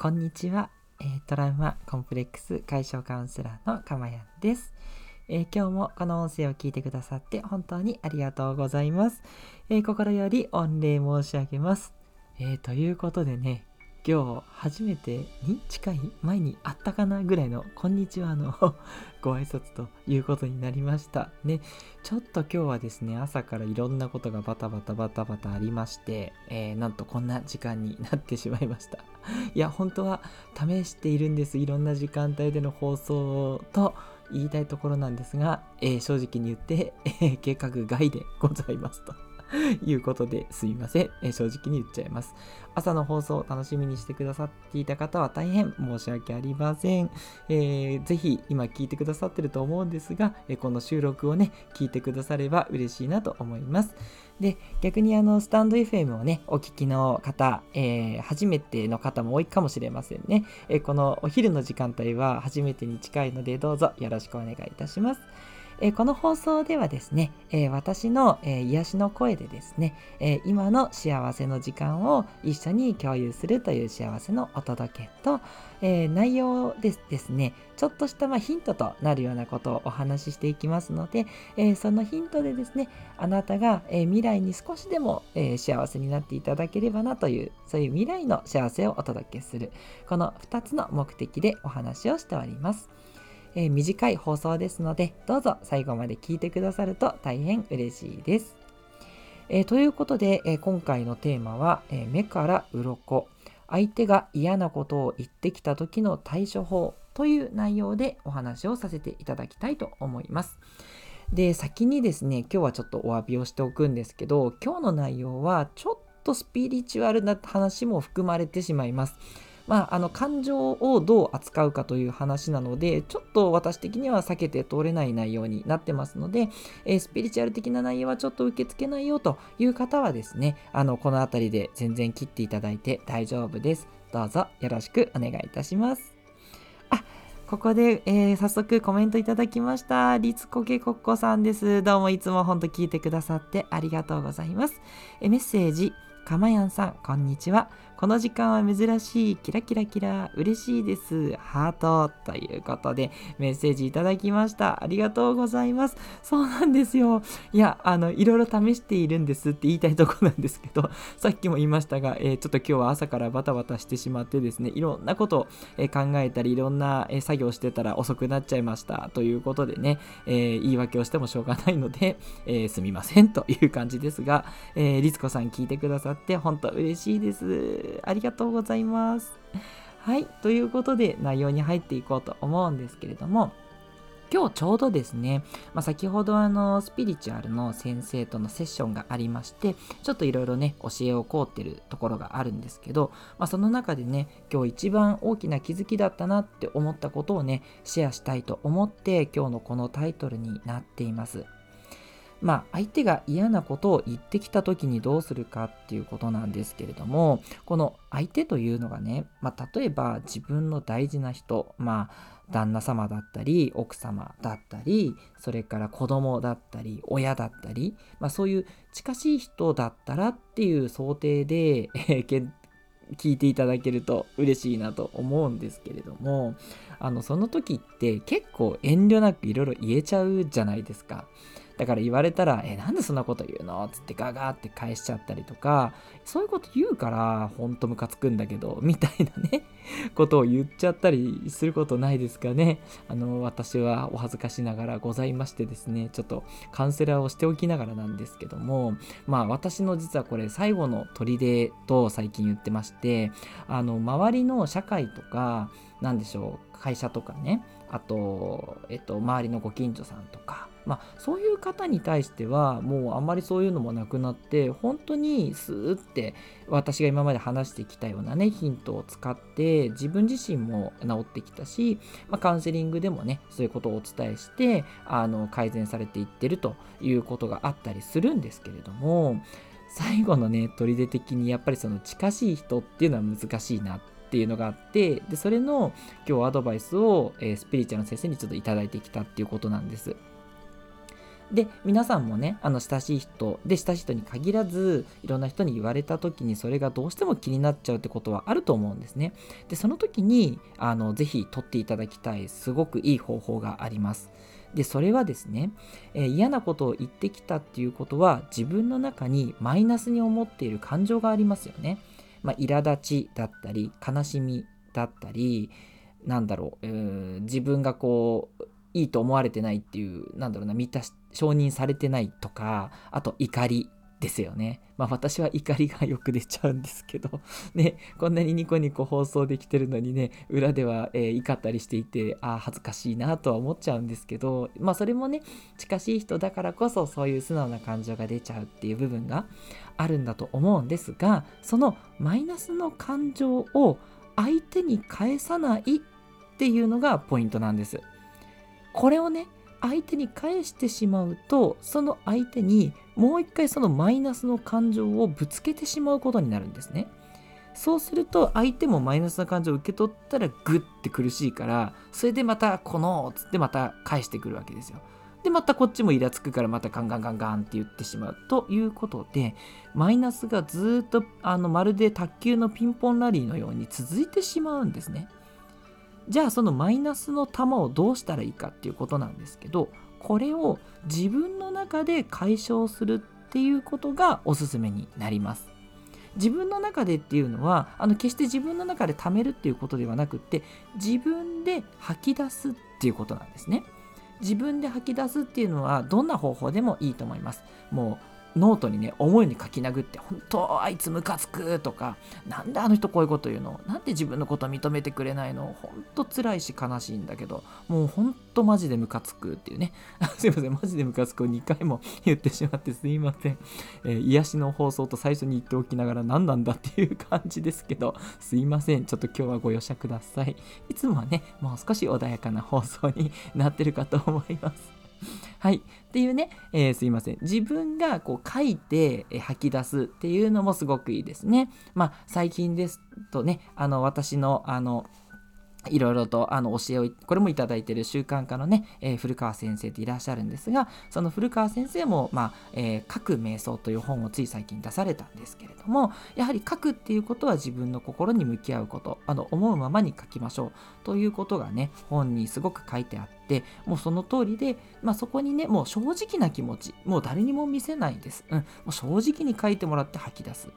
こんにちは、えー、トラウマコンプレックス解消カウンセラーのかまやんです、えー、今日もこの音声を聞いてくださって本当にありがとうございます、えー、心より御礼申し上げます、えということでね今日初めてに近い前にあったかなぐらいのこんにちはの ご挨拶ということになりましたね。ちょっと今日はですね朝からいろんなことがバタバタバタバタありまして、えー、なんとこんな時間になってしまいました。いや本当は試しているんです。いろんな時間帯での放送と言いたいところなんですが、えー、正直に言って、えー、計画外でございますと。いうことですみません、え、正直に言っちゃいます。朝の放送を楽しみにしてくださっていた方は大変申し訳ありません。えー、ぜひ今聞いてくださってると思うんですが、え、この収録をね、聞いてくだされば嬉しいなと思います。で、逆にあの、スタンド FM をね、お聞きの方、えー、初めての方も多いかもしれませんね。え、このお昼の時間帯は初めてに近いので、どうぞよろしくお願いいたします。えこの放送ではですね、え私の、え癒しの声でですね、え今の幸せの時間を一緒に共有するという幸せのお届けと、え内容ですですね、ちょっとしたまヒントとなるようなことをお話ししていきますので、えそのヒントでですね、あなたが、え未来に少しでも、え幸せになっていただければなという、そういう未来の幸せをお届けする、この2つの目的でお話をしております。えー、短い放送ですので、どうぞ最後まで聞いてくださると大変嬉しいです。えー、ということで、えー、今回のテーマは、え目から鱗相手が嫌なことを言ってきた時の対処法という内容でお話をさせていただきたいと思います。で、先にですね、今日はちょっとお詫びをしておくんですけど、今日の内容はちょっとスピリチュアルな話も含まれてしまいます。まあ、あの感情をどう扱うかという話なので、ちょっと私的には避けて通れない内容になってますので、えー、スピリチュアル的な内容はちょっと受け付けないよという方はですね、あのこの辺りで全然切っていただいて大丈夫です。どうぞよろしくお願いいたします。あここで、えー、早速コメントいただきました。リツコケコッコさんです。どうもいつもほんと聞いてくださってありがとうございます。えメッセージ、かまやんさん、こんにちは。この時間は珍しい、キラキラキラ、嬉しいです。ハート。ということで、メッセージいただきました。ありがとうございます。そうなんですよ。いや、あの、いろいろ試しているんですって言いたいとこなんですけど、さっきも言いましたが、えー、ちょっと今日は朝からバタバタしてしまってですね、いろんなことを、え考えたり、いろんな、え作業してたら遅くなっちゃいました。ということでね、えー、言い訳をしてもしょうがないので、えー、すみませんという感じですが、えー、律子さん聞いてくださって本当嬉しいです。ありがとうございます。はい、ということで内容に入っていこうと思うんですけれども、今日ちょうどですね、まあ、先ほどあのスピリチュアルの先生とのセッションがありましてちょっといろいろね教えを請うってるところがあるんですけど、まあ、その中でね今日一番大きな気づきだったなって思ったことをねシェアしたいと思って今日のこのタイトルになっています。まあ、相手が嫌なことを言ってきた時にどうするかっていうことなんですけれどもこの相手というのがね、まあ、例えば自分の大事な人まあ旦那様だったり奥様だったりそれから子供だったり親だったり、まあ、そういう近しい人だったらっていう想定で、聞いていただけると嬉しいなと思うんですけれどもあのその時って結構遠慮なくいろいろ言えちゃうじゃないですか。だから言われたら、え、なんでそんなこと言うの？つってガガーって返しちゃったりとか、そういうこと言うから、ほんとムカつくんだけど、みたいなね、ことを言っちゃったりすることないですかね。あの、私はお恥ずかしながらございましてですね、ちょっとカウンセラーをしておきながらなんですけども、まあ私の実はこれ最後の砦と最近言ってまして、あの、周りの社会とか、なんでしょう、会社とかね、あと、えっと、周りのご近所さんとか、まあ、そういう方に対してはもうあんまりそういうのもなくなって本当にスーって私が今まで話してきたようなねヒントを使って自分自身も治ってきたし、まあ、カウンセリングでもねそういうことをお伝えしてあの改善されていってるということがあったりするんですけれども最後のね砦的にやっぱりその近しい人っていうのは難しいなっていうのがあってでそれの今日アドバイスを、えー、スピリチュアルの先生にちょっと頂いてきたっていうことなんです。で皆さんもねあの親しい人で親しい人に限らずいろんな人に言われた時にそれがどうしても気になっちゃうってことはあると思うんですね。でその時にあのぜひ取っていただきたいすごくいい方法があります。でそれはですね、えー、嫌なことを言ってきたっていうことは自分の中にマイナスに思っている感情がありますよね、まあ、苛立ちだったり悲しみだったりなんだろう、えー、自分がこういいと思われてないっていうなんだろうな満たし承認されてないとかあと怒りですよね。まあ私は怒りがよく出ちゃうんですけど、ね、こんなにニコニコ放送できてるのにね、裏では、えー、怒ったりしていて、ああ、恥ずかしいなとは思っちゃうんですけど、まあそれもね、近しい人だからこそそういう素直な感情が出ちゃうっていう部分があるんだと思うんですが、そのマイナスの感情を相手に返さないっていうのがポイントなんです。これをね、相手に返してしまうとその相手にもう一回そのマイナスの感情をぶつけてしまうことになるんですね。そうすると相手もマイナスな感情を受け取ったらグッて苦しいからそれでまたこのつってまた返してくるわけですよ。でまたこっちもイラつくからまたガンガンガンガンって言ってしまうということでマイナスがずっとあのまるで卓球のピンポンラリーのように続いてしまうんですね。じゃあそのマイナスの球をどうしたらいいかっていうことなんですけどこれを自分の中で解消するっていうことがおすすめになります。自分の中でっていうのはあの決して自分の中で貯めるっていうことではなくって自分で吐き出すっていうことなんですね。自分で吐き出すっていうのはどんな方法でもいいと思います。もうノートにね思いに書き殴って本当あいつムカつくとかなんであの人こういうこと言うの？なんで自分のこと認めてくれないの？本当辛いし悲しいんだけどもう本当マジでムカつくっていうね。すいませんマジでムカつくを2回も言ってしまってすいません、えー、癒しの放送と最初に言っておきながら何なんだっていう感じですけどすいません。ちょっと今日はご容赦ください。いつもはねもう少し穏やかな放送になってるかと思います。はい。っていうね、えー、すいません。自分がこう書いて、吐き出すっていうのもすごくいいですね。まあ、最近ですとね、あの、私の、あの、いろいろとあの教えをこれもいただいている習慣化のね、えー、古川先生っていらっしゃるんですがその古川先生も、まあえー、書く瞑想という本をつい最近出されたんですけれどもやはり書くっていうことは自分の心に向き合うことあの思うままに書きましょうということがね本にすごく書いてあっててもうその通りで、まあ、そこにねもう正直な気持ちもう誰にも見せないです、うん、もう正直に書いてもらって吐き出す。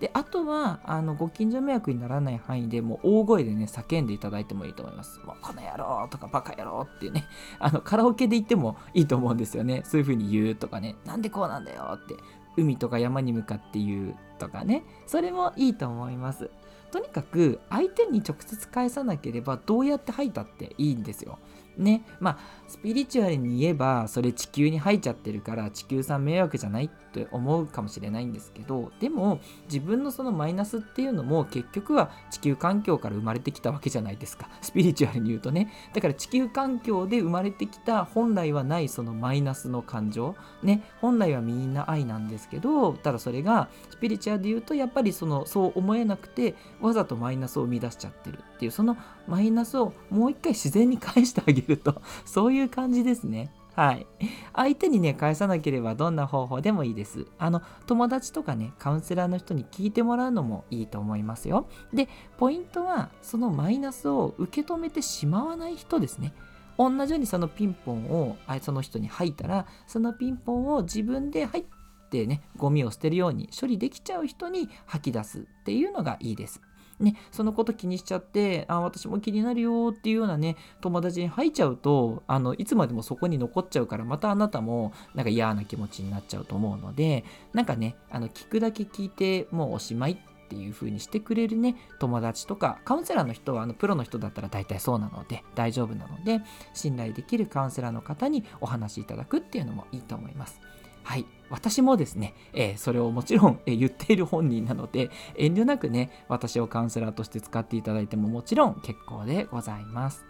であとはあのご近所迷惑にならない範囲でもう大声でね叫んでいただいてもいいと思います。もうこの野郎とかバカ野郎っていうね。あのカラオケで言ってもいいと思うんですよね。そういう風に言うとかね。なんでこうなんだよって海とか山に向かって言うとかね。それもいいと思います。とにかく相手に直接返さなければどうやって吐いたっていいんですよ。ねまあスピリチュアルに言えばそれ地球に入っちゃってるから地球さん迷惑じゃないっって思うかもしれないんですけどでも自分のそのマイナスっていうのも結局は地球環境から生まれてきたわけじゃないですか。スピリチュアルに言うとね。だから地球環境で生まれてきた本来はないそのマイナスの感情。ね。本来はみんな愛なんですけどただそれがスピリチュアルで言うとやっぱりそのそう思えなくてわざとマイナスを生み出しちゃってるっていうそのマイナスをもう一回自然に返してあげると そういう感じですね。はい。相手にね、返さなければどんな方法でもいいです。あの、友達とかね、カウンセラーの人に聞いてもらうのもいいと思いますよ。で、ポイントは、そのマイナスを受け止めてしまわない人ですね。同じようにそのピンポンをその人に吐いたら、そのピンポンを自分で入ってね、ゴミを捨てるように処理できちゃう人に吐き出すっていうのがいいです。ね、そのこと気にしちゃって、あ、私も気になるよっていうようなね、友達に入っちゃうと、あの、いつまでもそこに残っちゃうから、またあなたもなんか嫌な気持ちになっちゃうと思うので、なんかね、あの、聞くだけ聞いてもうおしまいっていう風にしてくれるね、友達とか、カウンセラーの人は、あの、プロの人だったら大体そうなので、大丈夫なので、信頼できるカウンセラーの方にお話しいただくっていうのもいいと思います。はい。私もですね、えー、それをもちろん、えー、言っている本人なので、遠慮なくね、私をカウンセラーとして使っていただいてももちろん結構でございます。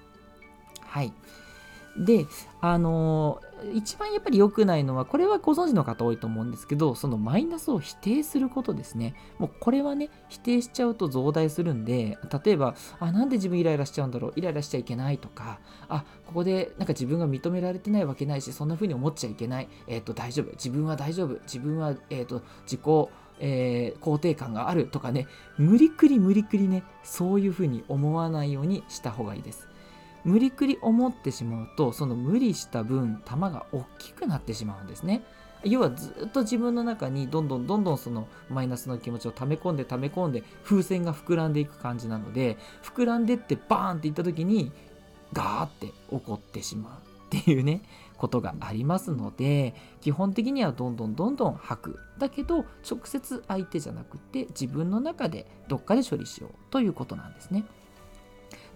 はい。であの一番やっぱり良くないのはこれはご存知の方多いと思うんですけどそのマイナスを否定することですね。もうこれはね否定しちゃうと増大するんで例えばあなんで自分イライラしちゃうんだろうイライラしちゃいけないとかあここでなんか自分が認められてないわけないしそんな風に思っちゃいけない。えっ、ー、と大丈夫。自分は大丈夫。自分はえっ、ー、と自己えー、肯定感があるとかね。無理くり無理くりねそういうふうに思わないようにした方がいいです。無理くり思ってしまうとその無理した分玉が大きくなってしまうんですね要はずっと自分の中にどんどんどんどんそのマイナスの気持ちを溜め込んで溜め込んで風船が膨らんでいく感じなので膨らんでってバーンっていった時にガーって起こってしまうっていうねことがありますので基本的にはどんどんどんどん吐くだけど直接相手じゃなくて自分の中でどっかで処理しようということなんですね。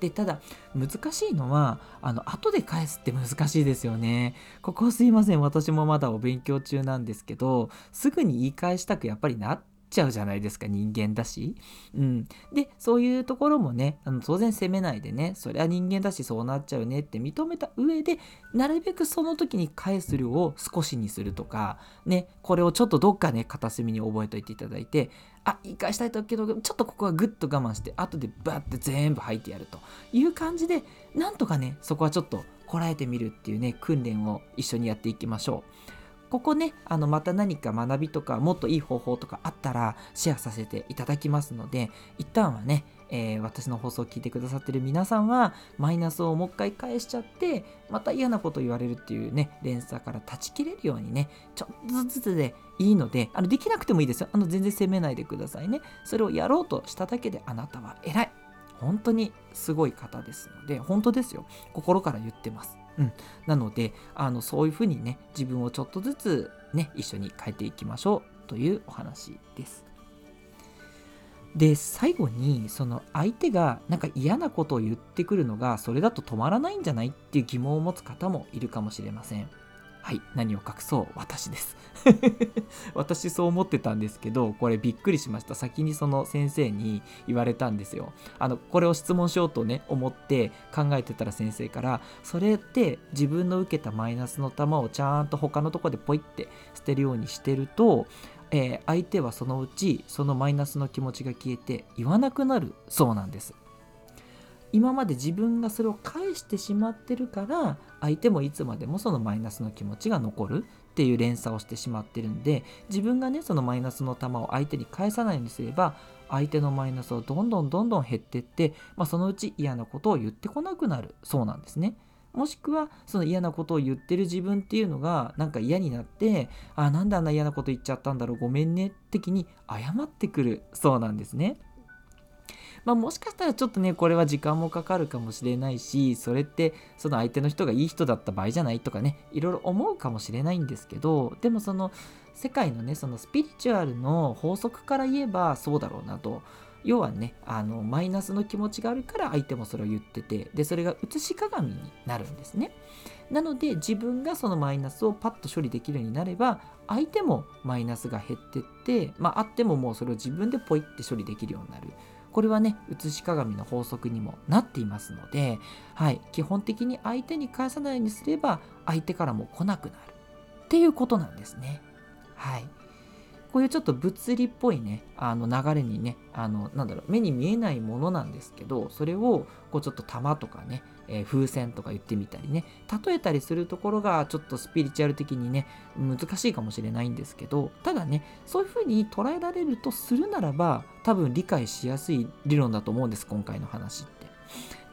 でただ難しいのはあの後で返すって難しいですよね。ここすいません。私もまだお勉強中なんですけどすぐに言い返したくやっぱりなってちゃうじゃないですか人間だし。うん、でそういうところもねあの当然責めないでねそれは人間だしそうなっちゃうねって認めた上でなるべくその時に返す量を少しにするとかねこれをちょっとどっかね片隅に覚えておいていただいてあ言い返したいとけどちょっとここはグッと我慢して後でバッて全部吐いてやるという感じでなんとかねそこはちょっとこらえてみるっていうね訓練を一緒にやっていきましょう。ここね、あのまた何か学びとかもっといい方法とかあったらシェアさせていただきますので、一旦はね、えー、私の放送を聞いてくださってる皆さんはマイナスをもう一回返しちゃってまた嫌なこと言われるっていうね連鎖から断ち切れるようにねちょっとずつでいいのであのできなくてもいいですよ。あの全然責めないでくださいね。それをやろうとしただけであなたは偉い。本当にすごい方ですので本当ですよ。心から言ってます。うん、なのであのそういうふうにね自分をちょっとずつね一緒に変えていきましょうというお話です。で最後にその相手がなんか嫌なことを言ってくるのがそれだと止まらないんじゃないっていう疑問を持つ方もいるかもしれません。はい、何を隠そう私です。私そう思ってたんですけど、これびっくりしました。先にその先生に言われたんですよ。あの、これを質問しようとね、思って考えてたら先生から、それって自分の受けたマイナスの球をちゃんと他のとこでポイって捨てるようにしてると、えー、相手はそのうちそのマイナスの気持ちが消えて言わなくなるそうなんです。今まで自分がそれを返してしまってるから相手もいつまでもそのマイナスの気持ちが残るっていう連鎖をしてしまってるんで自分がねそのマイナスの球を相手に返さないようにすれば相手のマイナスをどんどんどんどん減ってって、まあ、そのうち嫌なことを言ってこなくなるそうなんですね。もしくはその嫌なことを言ってる自分っていうのがなんか嫌になってあなんであんな嫌なこと言っちゃったんだろうごめんね的に謝ってくるそうなんですね。まあ、もしかしたらちょっとねこれは時間もかかるかもしれないしそれってその相手の人がいい人だった場合じゃないとかねいろいろ思うかもしれないんですけどでもその世界のねそのスピリチュアルの法則から言えばそうだろうなと。要はねあのマイナスの気持ちがあるから相手もそれを言っててでそれが写し鏡になるんですねなので自分がそのマイナスをパッと処理できるようになれば相手もマイナスが減ってってまああってももうそれを自分でポイって処理できるようになるこれはね写し鏡の法則にもなっていますので、はい、基本的に相手に返さないようにすれば相手からも来なくなるっていうことなんですね。はい、こういうちょっと物理っぽいねあの流れにねあのなんだろう目に見えないものなんですけどそれをこうちょっと玉とかねえー、風船とか言ってみたりね例えたりするところがちょっとスピリチュアル的にね難しいかもしれないんですけどただねそういうふうに捉えられるとするならば多分理解しやすい理論だと思うんです今回の話って。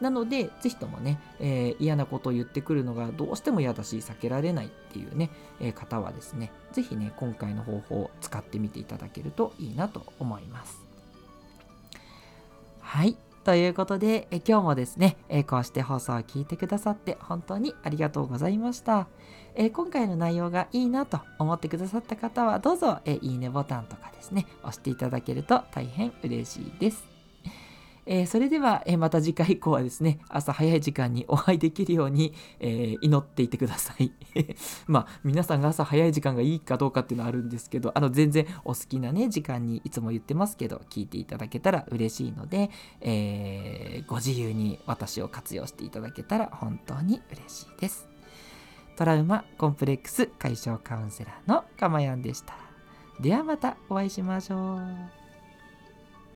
なので、ぜひともね、えー、嫌なことを言ってくるのがどうしても嫌だし、避けられないっていうね、えー、方はですね、ぜひね、今回の方法を使ってみていただけるといいなと思います。はい。ということで、え今日もですね、えこうして放送を聞いてくださって本当にありがとうございました。え今回の内容がいいなと思ってくださった方は、どうぞ、えいいねボタンとかですね、押していただけると大変嬉しいです。えー、それでは、え、また次回以降はですね、朝早い時間にお会いできるように、え、祈っていてください。まあ、皆さんが朝早い時間がいいかどうかっていうのはあるんですけど、あの、全然お好きなね、時間にいつも言ってますけど、聞いていただけたら嬉しいので、えご自由に私を活用していただけたら本当に嬉しいです。トラウマコンプレックス解消カウンセラーのかまやんでした。ではまたお会いしましょう。